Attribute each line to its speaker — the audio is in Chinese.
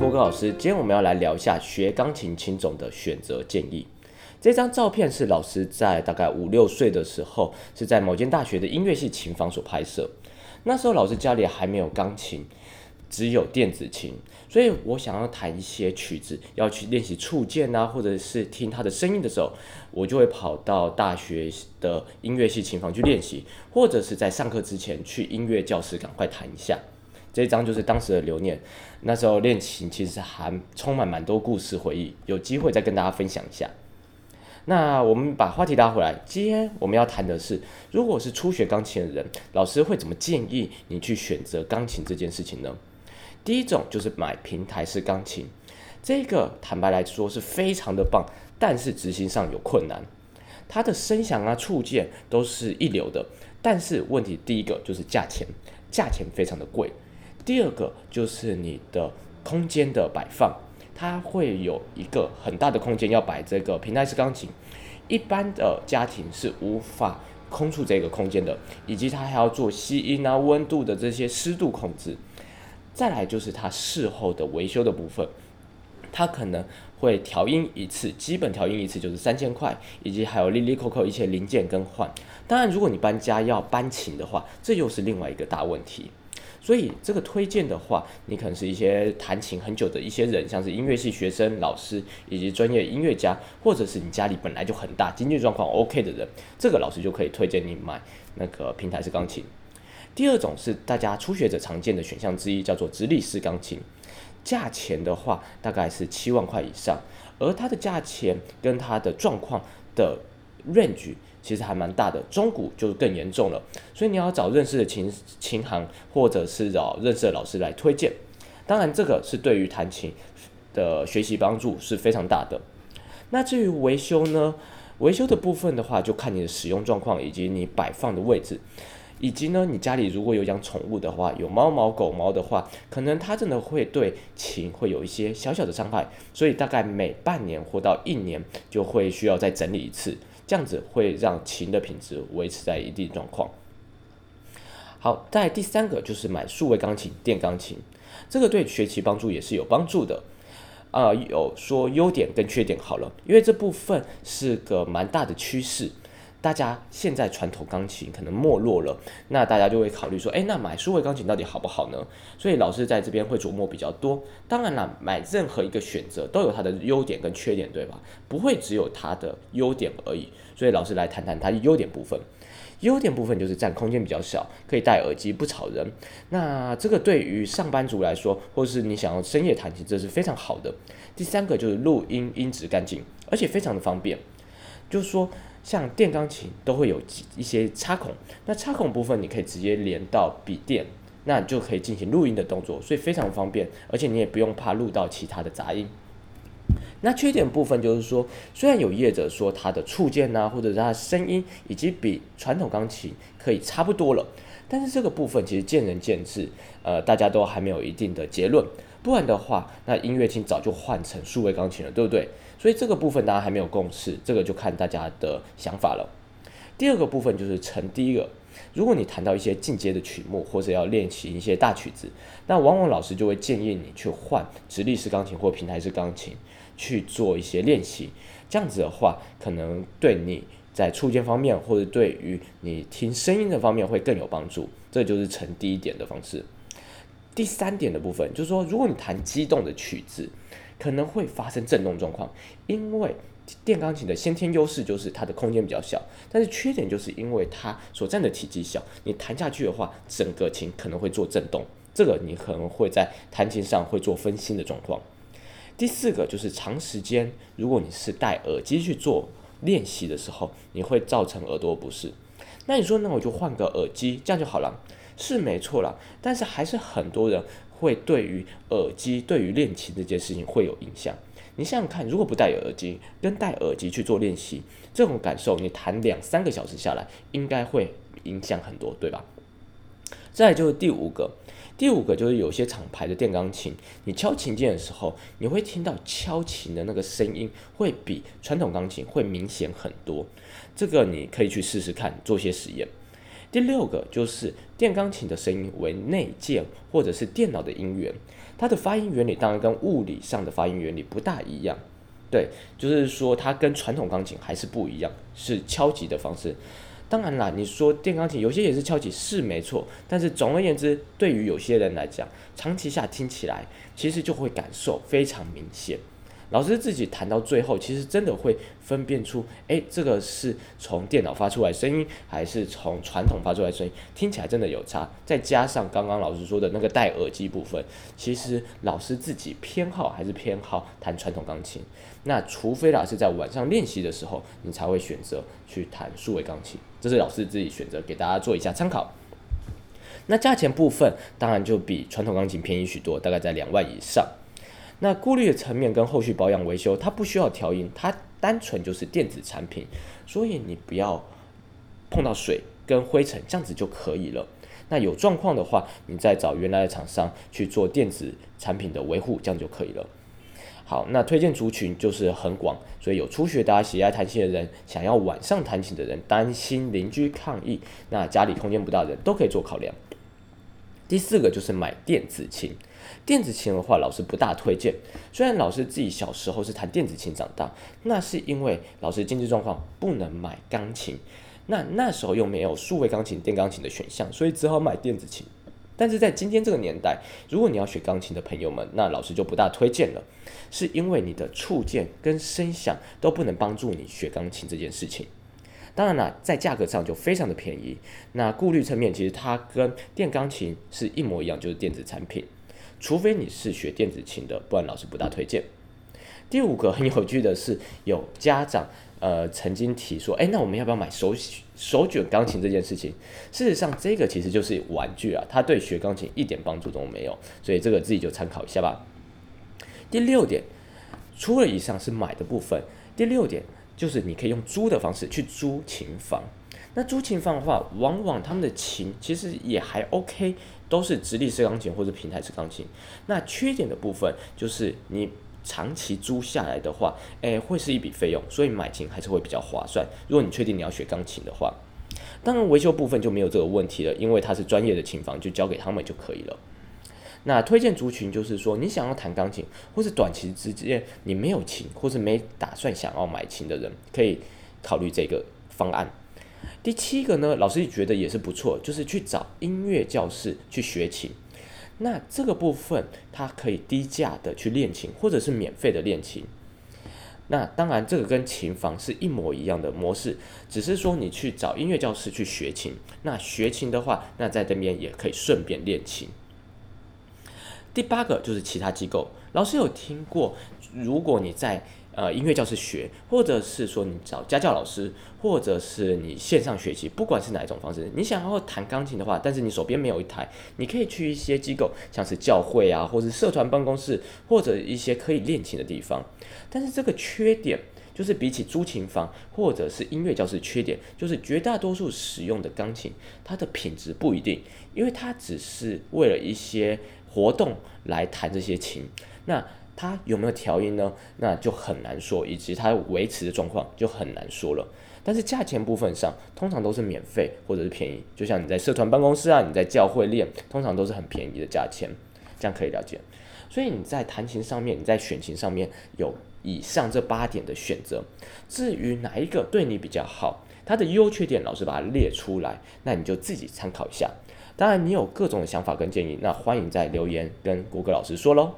Speaker 1: 郭哥老师，今天我们要来聊一下学钢琴琴种的选择建议。这张照片是老师在大概五六岁的时候，是在某间大学的音乐系琴房所拍摄。那时候老师家里还没有钢琴，只有电子琴，所以我想要弹一些曲子，要去练习触键啊，或者是听他的声音的时候，我就会跑到大学的音乐系琴房去练习，或者是在上课之前去音乐教室赶快弹一下。这一张就是当时的留念，那时候练琴其实还充满蛮多故事回忆，有机会再跟大家分享一下。那我们把话题拉回来，今天我们要谈的是，如果是初学钢琴的人，老师会怎么建议你去选择钢琴这件事情呢？第一种就是买平台式钢琴，这个坦白来说是非常的棒，但是执行上有困难，它的声响啊、触键都是一流的，但是问题第一个就是价钱，价钱非常的贵。第二个就是你的空间的摆放，它会有一个很大的空间要摆这个平台式钢琴，一般的家庭是无法空出这个空间的，以及它还要做吸音啊、温度的这些湿度控制。再来就是它事后的维修的部分，它可能会调音一次，基本调音一次就是三千块，以及还有利利扣扣一些零件更换。当然，如果你搬家要搬琴的话，这又是另外一个大问题。所以这个推荐的话，你可能是一些弹琴很久的一些人，像是音乐系学生、老师以及专业音乐家，或者是你家里本来就很大、经济状况 OK 的人，这个老师就可以推荐你买那个平台式钢琴。第二种是大家初学者常见的选项之一，叫做直立式钢琴，价钱的话大概是七万块以上，而它的价钱跟它的状况的 range。其实还蛮大的，中古就更严重了，所以你要找认识的琴琴行，或者是找认识的老师来推荐。当然，这个是对于弹琴的学习帮助是非常大的。那至于维修呢？维修的部分的话，就看你的使用状况以及你摆放的位置，以及呢，你家里如果有养宠物的话，有猫毛、狗毛的话，可能它真的会对琴会有一些小小的伤害，所以大概每半年或到一年就会需要再整理一次。这样子会让琴的品质维持在一定状况。好，在第三个就是买数位钢琴、电钢琴，这个对学习帮助也是有帮助的。啊、有说优点跟缺点好了，因为这部分是个蛮大的趋势。大家现在传统钢琴可能没落了，那大家就会考虑说，诶，那买数位钢琴到底好不好呢？所以老师在这边会琢磨比较多。当然了，买任何一个选择都有它的优点跟缺点，对吧？不会只有它的优点而已。所以老师来谈谈它的优点部分。优点部分就是占空间比较小，可以戴耳机不吵人。那这个对于上班族来说，或是你想要深夜弹琴，这是非常好的。第三个就是录音音质干净，而且非常的方便。就是说。像电钢琴都会有一些插孔，那插孔部分你可以直接连到笔电，那你就可以进行录音的动作，所以非常方便，而且你也不用怕录到其他的杂音。那缺点部分就是说，虽然有业者说它的触键啊，或者是它的声音已经比传统钢琴可以差不多了，但是这个部分其实见仁见智，呃，大家都还没有一定的结论。不然的话，那音乐厅早就换成数位钢琴了，对不对？所以这个部分大家还没有共识，这个就看大家的想法了。第二个部分就是成第一个，如果你弹到一些进阶的曲目，或者要练习一些大曲子，那往往老师就会建议你去换直立式钢琴或平台式钢琴去做一些练习。这样子的话，可能对你在触键方面，或者对于你听声音的方面会更有帮助。这就是成第一点的方式。第三点的部分就是说，如果你弹激动的曲子，可能会发生震动状况，因为电钢琴的先天优势就是它的空间比较小，但是缺点就是因为它所占的体积小，你弹下去的话，整个琴可能会做震动，这个你可能会在弹琴上会做分心的状况。第四个就是长时间，如果你是戴耳机去做练习的时候，你会造成耳朵不适。那你说，那我就换个耳机，这样就好了，是没错啦，但是还是很多人。会对于耳机，对于练琴这件事情会有影响。你想想看，如果不戴耳机，跟戴耳机去做练习，这种感受，你弹两三个小时下来，应该会影响很多，对吧？再就是第五个，第五个就是有些厂牌的电钢琴，你敲琴键的时候，你会听到敲琴的那个声音会比传统钢琴会明显很多。这个你可以去试试看，做些实验。第六个就是电钢琴的声音为内建或者是电脑的音源，它的发音原理当然跟物理上的发音原理不大一样。对，就是说它跟传统钢琴还是不一样，是敲击的方式。当然啦，你说电钢琴有些也是敲击，是没错。但是总而言之，对于有些人来讲，长期下听起来，其实就会感受非常明显。老师自己弹到最后，其实真的会分辨出，诶，这个是从电脑发出来声音，还是从传统发出来声音，听起来真的有差。再加上刚刚老师说的那个戴耳机部分，其实老师自己偏好还是偏好弹传统钢琴。那除非老师在晚上练习的时候，你才会选择去弹数位钢琴，这是老师自己选择，给大家做一下参考。那价钱部分当然就比传统钢琴便宜许多，大概在两万以上。那顾虑的层面跟后续保养维修，它不需要调音，它单纯就是电子产品，所以你不要碰到水跟灰尘，这样子就可以了。那有状况的话，你再找原来的厂商去做电子产品的维护，这样就可以了。好，那推荐族群就是很广，所以有初学的啊，喜爱弹琴的人，想要晚上弹琴的人，担心邻居抗议，那家里空间不大的人都可以做考量。第四个就是买电子琴。电子琴的话，老师不大推荐。虽然老师自己小时候是弹电子琴长大，那是因为老师经济状况不能买钢琴，那那时候又没有数位钢琴、电钢琴的选项，所以只好买电子琴。但是在今天这个年代，如果你要学钢琴的朋友们，那老师就不大推荐了，是因为你的触键跟声响都不能帮助你学钢琴这件事情。当然了，在价格上就非常的便宜。那顾虑层面，其实它跟电钢琴是一模一样，就是电子产品。除非你是学电子琴的，不然老师不大推荐。第五个很有趣的是，有家长呃曾经提说，哎，那我们要不要买手手卷钢琴这件事情？事实上，这个其实就是玩具啊，它对学钢琴一点帮助都没有，所以这个自己就参考一下吧。第六点，除了以上是买的部分，第六点就是你可以用租的方式去租琴房。那租琴房的话，往往他们的琴其实也还 OK。都是直立式钢琴或者平台式钢琴。那缺点的部分就是你长期租下来的话，诶，会是一笔费用，所以买琴还是会比较划算。如果你确定你要学钢琴的话，当然维修部分就没有这个问题了，因为它是专业的琴房，就交给他们就可以了。那推荐族群就是说，你想要弹钢琴，或是短期之间你没有琴，或是没打算想要买琴的人，可以考虑这个方案。第七个呢，老师觉得也是不错，就是去找音乐教室去学琴。那这个部分，它可以低价的去练琴，或者是免费的练琴。那当然，这个跟琴房是一模一样的模式，只是说你去找音乐教室去学琴。那学琴的话，那在这边也可以顺便练琴。第八个就是其他机构，老师有听过，如果你在。呃，音乐教室学，或者是说你找家教老师，或者是你线上学习，不管是哪一种方式，你想要弹钢琴的话，但是你手边没有一台，你可以去一些机构，像是教会啊，或是社团办公室，或者一些可以练琴的地方。但是这个缺点就是比起租琴房或者是音乐教室，缺点就是绝大多数使用的钢琴，它的品质不一定，因为它只是为了一些活动来弹这些琴，那。它有没有调音呢？那就很难说，以及它维持的状况就很难说了。但是价钱部分上，通常都是免费或者是便宜。就像你在社团办公室啊，你在教会练，通常都是很便宜的价钱，这样可以了解。所以你在弹琴上面，你在选琴上面有以上这八点的选择。至于哪一个对你比较好，它的优缺点老师把它列出来，那你就自己参考一下。当然，你有各种的想法跟建议，那欢迎在留言跟国格老师说喽。